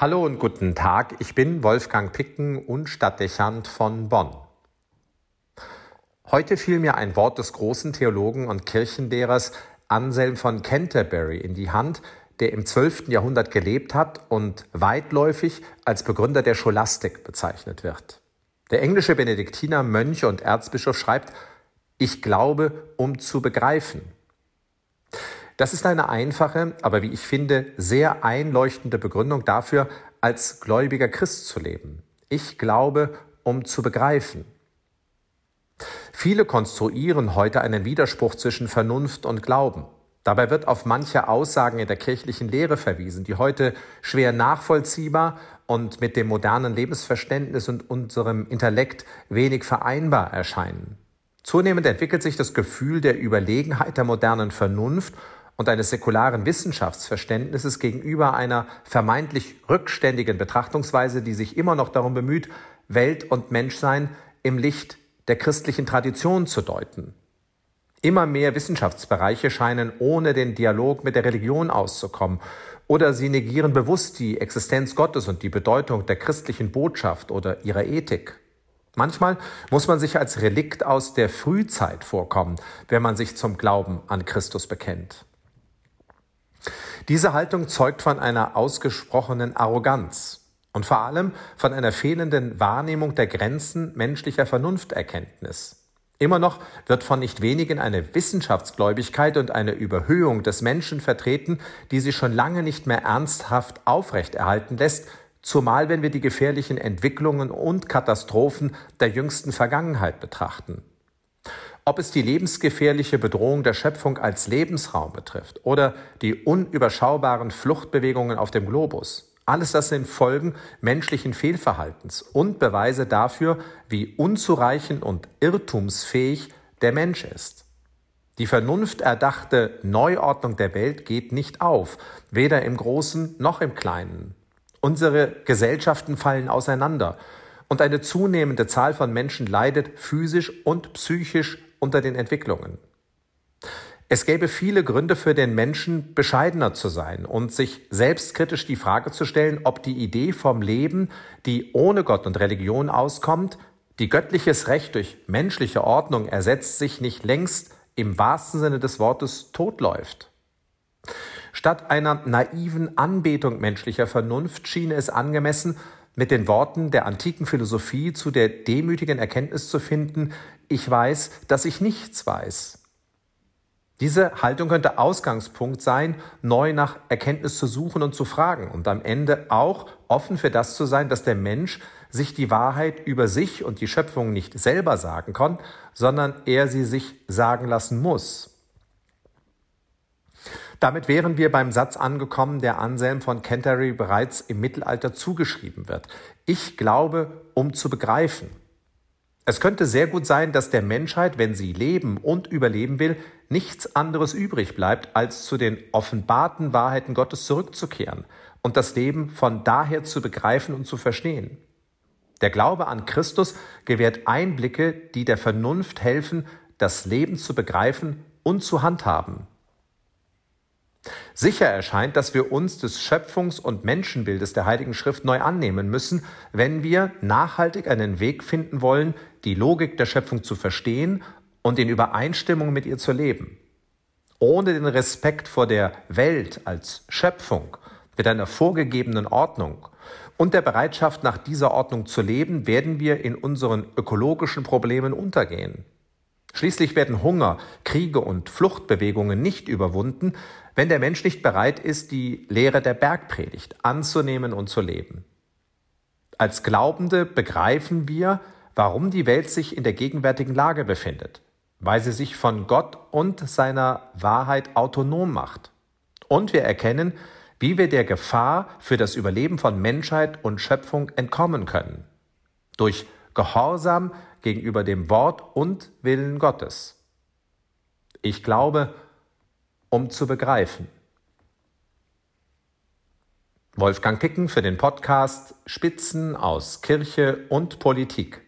Hallo und guten Tag, ich bin Wolfgang Picken und Stadtdechant von Bonn. Heute fiel mir ein Wort des großen Theologen und Kirchenlehrers Anselm von Canterbury in die Hand, der im 12. Jahrhundert gelebt hat und weitläufig als Begründer der Scholastik bezeichnet wird. Der englische Benediktiner Mönch und Erzbischof schreibt, ich glaube, um zu begreifen. Das ist eine einfache, aber wie ich finde, sehr einleuchtende Begründung dafür, als gläubiger Christ zu leben. Ich glaube, um zu begreifen. Viele konstruieren heute einen Widerspruch zwischen Vernunft und Glauben. Dabei wird auf manche Aussagen in der kirchlichen Lehre verwiesen, die heute schwer nachvollziehbar und mit dem modernen Lebensverständnis und unserem Intellekt wenig vereinbar erscheinen. Zunehmend entwickelt sich das Gefühl der Überlegenheit der modernen Vernunft und eines säkularen Wissenschaftsverständnisses gegenüber einer vermeintlich rückständigen Betrachtungsweise, die sich immer noch darum bemüht, Welt und Menschsein im Licht der christlichen Tradition zu deuten. Immer mehr Wissenschaftsbereiche scheinen ohne den Dialog mit der Religion auszukommen oder sie negieren bewusst die Existenz Gottes und die Bedeutung der christlichen Botschaft oder ihrer Ethik. Manchmal muss man sich als Relikt aus der Frühzeit vorkommen, wenn man sich zum Glauben an Christus bekennt. Diese Haltung zeugt von einer ausgesprochenen Arroganz und vor allem von einer fehlenden Wahrnehmung der Grenzen menschlicher Vernunfterkenntnis. Immer noch wird von nicht wenigen eine Wissenschaftsgläubigkeit und eine Überhöhung des Menschen vertreten, die sie schon lange nicht mehr ernsthaft aufrechterhalten lässt, zumal wenn wir die gefährlichen Entwicklungen und Katastrophen der jüngsten Vergangenheit betrachten. Ob es die lebensgefährliche Bedrohung der Schöpfung als Lebensraum betrifft oder die unüberschaubaren Fluchtbewegungen auf dem Globus. Alles das sind Folgen menschlichen Fehlverhaltens und Beweise dafür, wie unzureichend und irrtumsfähig der Mensch ist. Die vernunfterdachte Neuordnung der Welt geht nicht auf, weder im Großen noch im Kleinen. Unsere Gesellschaften fallen auseinander und eine zunehmende Zahl von Menschen leidet physisch und psychisch unter den Entwicklungen. Es gäbe viele Gründe für den Menschen, bescheidener zu sein und sich selbstkritisch die Frage zu stellen, ob die Idee vom Leben, die ohne Gott und Religion auskommt, die göttliches Recht durch menschliche Ordnung ersetzt, sich nicht längst im wahrsten Sinne des Wortes totläuft. Statt einer naiven Anbetung menschlicher Vernunft schien es angemessen, mit den Worten der antiken Philosophie zu der demütigen Erkenntnis zu finden, ich weiß, dass ich nichts weiß. Diese Haltung könnte Ausgangspunkt sein, neu nach Erkenntnis zu suchen und zu fragen und am Ende auch offen für das zu sein, dass der Mensch sich die Wahrheit über sich und die Schöpfung nicht selber sagen kann, sondern er sie sich sagen lassen muss. Damit wären wir beim Satz angekommen, der Anselm von Canterbury bereits im Mittelalter zugeschrieben wird. Ich glaube, um zu begreifen. Es könnte sehr gut sein, dass der Menschheit, wenn sie leben und überleben will, nichts anderes übrig bleibt, als zu den offenbarten Wahrheiten Gottes zurückzukehren und das Leben von daher zu begreifen und zu verstehen. Der Glaube an Christus gewährt Einblicke, die der Vernunft helfen, das Leben zu begreifen und zu handhaben. Sicher erscheint, dass wir uns des Schöpfungs- und Menschenbildes der Heiligen Schrift neu annehmen müssen, wenn wir nachhaltig einen Weg finden wollen, die Logik der Schöpfung zu verstehen und in Übereinstimmung mit ihr zu leben. Ohne den Respekt vor der Welt als Schöpfung mit einer vorgegebenen Ordnung und der Bereitschaft, nach dieser Ordnung zu leben, werden wir in unseren ökologischen Problemen untergehen. Schließlich werden Hunger, Kriege und Fluchtbewegungen nicht überwunden, wenn der Mensch nicht bereit ist, die Lehre der Bergpredigt anzunehmen und zu leben. Als Glaubende begreifen wir, warum die Welt sich in der gegenwärtigen Lage befindet, weil sie sich von Gott und seiner Wahrheit autonom macht. Und wir erkennen, wie wir der Gefahr für das Überleben von Menschheit und Schöpfung entkommen können. Durch Gehorsam gegenüber dem Wort und Willen Gottes. Ich glaube, um zu begreifen. Wolfgang Picken für den Podcast Spitzen aus Kirche und Politik.